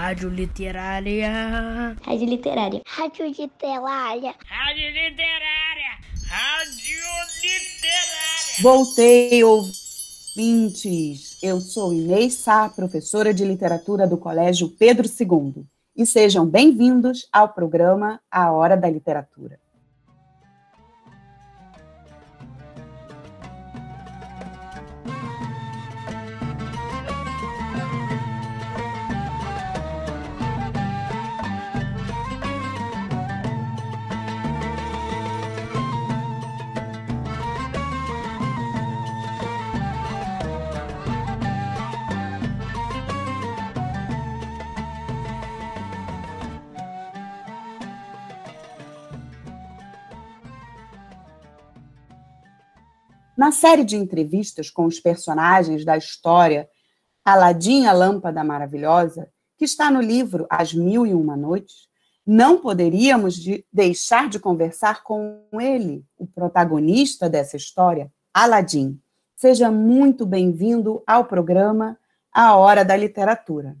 Rádio Literária. Rádio Literária. Rádio Literária. Rádio Literária. Rádio Literária. Voltei, ouvintes. Eu sou Inês Sá, professora de literatura do Colégio Pedro II. E sejam bem-vindos ao programa A Hora da Literatura. Na série de entrevistas com os personagens da história Aladim, a Lâmpada Maravilhosa, que está no livro As Mil e Uma Noites, não poderíamos de deixar de conversar com ele, o protagonista dessa história, Aladim. Seja muito bem-vindo ao programa A Hora da Literatura.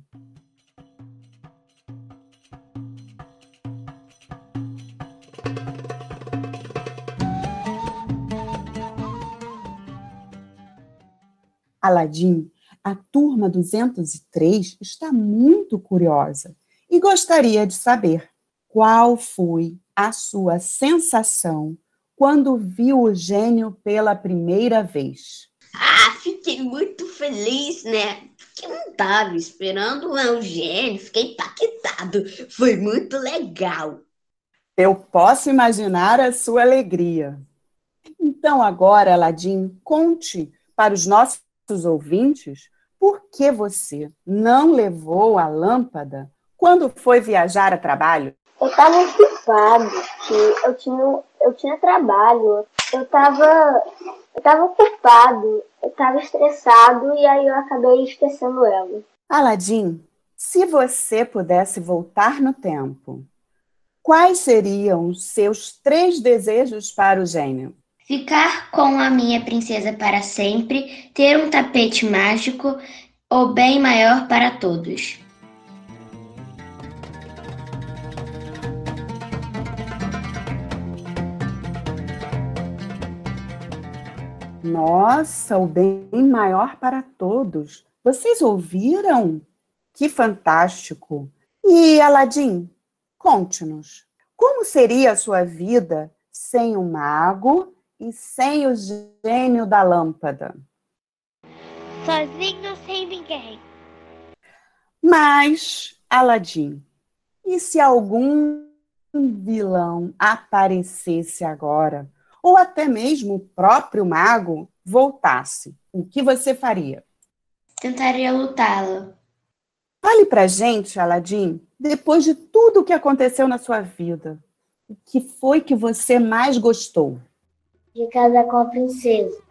Aladim, a turma 203 está muito curiosa e gostaria de saber qual foi a sua sensação quando viu o gênio pela primeira vez. Ah, fiquei muito feliz, né? Porque não estava esperando o gênio, fiquei impactado. Foi muito legal. Eu posso imaginar a sua alegria. Então, agora, Aladim, conte para os nossos nossos ouvintes por que você não levou a lâmpada quando foi viajar a trabalho? Eu estava ocupado, que eu tinha, eu tinha trabalho, eu estava eu tava ocupado, eu estava estressado e aí eu acabei esquecendo ela. Aladim, se você pudesse voltar no tempo, quais seriam os seus três desejos para o gênio? Ficar com a minha princesa para sempre, ter um tapete mágico, o bem maior para todos. Nossa, o bem maior para todos. Vocês ouviram? Que fantástico! E Aladim, conte-nos, como seria a sua vida sem o mago e sem o gênio da lâmpada. Sozinho sem ninguém. Mas, Aladim, e se algum vilão aparecesse agora, ou até mesmo o próprio mago voltasse, o que você faria? Tentaria lutá-lo. Fale pra gente, Aladim, depois de tudo o que aconteceu na sua vida, o que foi que você mais gostou? De casar com a princesa.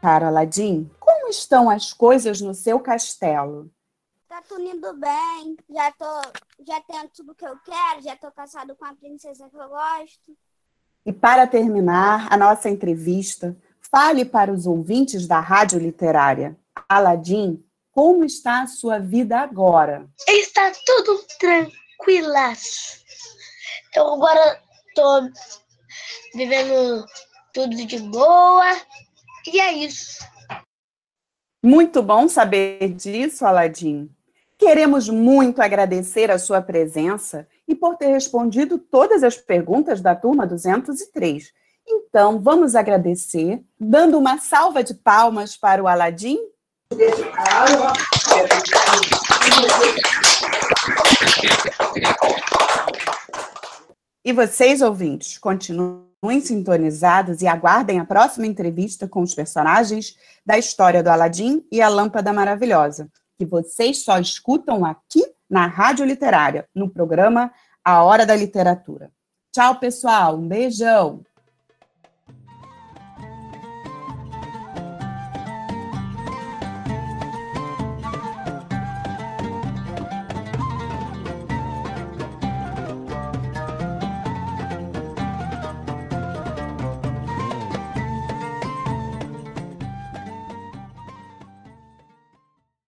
Cara Aladim, como estão as coisas no seu castelo? Tá tudo indo bem, já tô, já tenho tudo que eu quero, já tô casado com a princesa que eu gosto. E para terminar a nossa entrevista, fale para os ouvintes da Rádio Literária. Aladim, como está a sua vida agora? Está tudo tranquilas. Eu agora estou vivendo tudo de boa. E é isso. Muito bom saber disso, Aladim. Queremos muito agradecer a sua presença e por ter respondido todas as perguntas da turma 203. Então, vamos agradecer, dando uma salva de palmas para o Aladim. E vocês, ouvintes, continuem sintonizados e aguardem a próxima entrevista com os personagens da história do Aladim e a Lâmpada Maravilhosa, que vocês só escutam aqui na Rádio Literária, no programa A Hora da Literatura. Tchau, pessoal. Um beijão.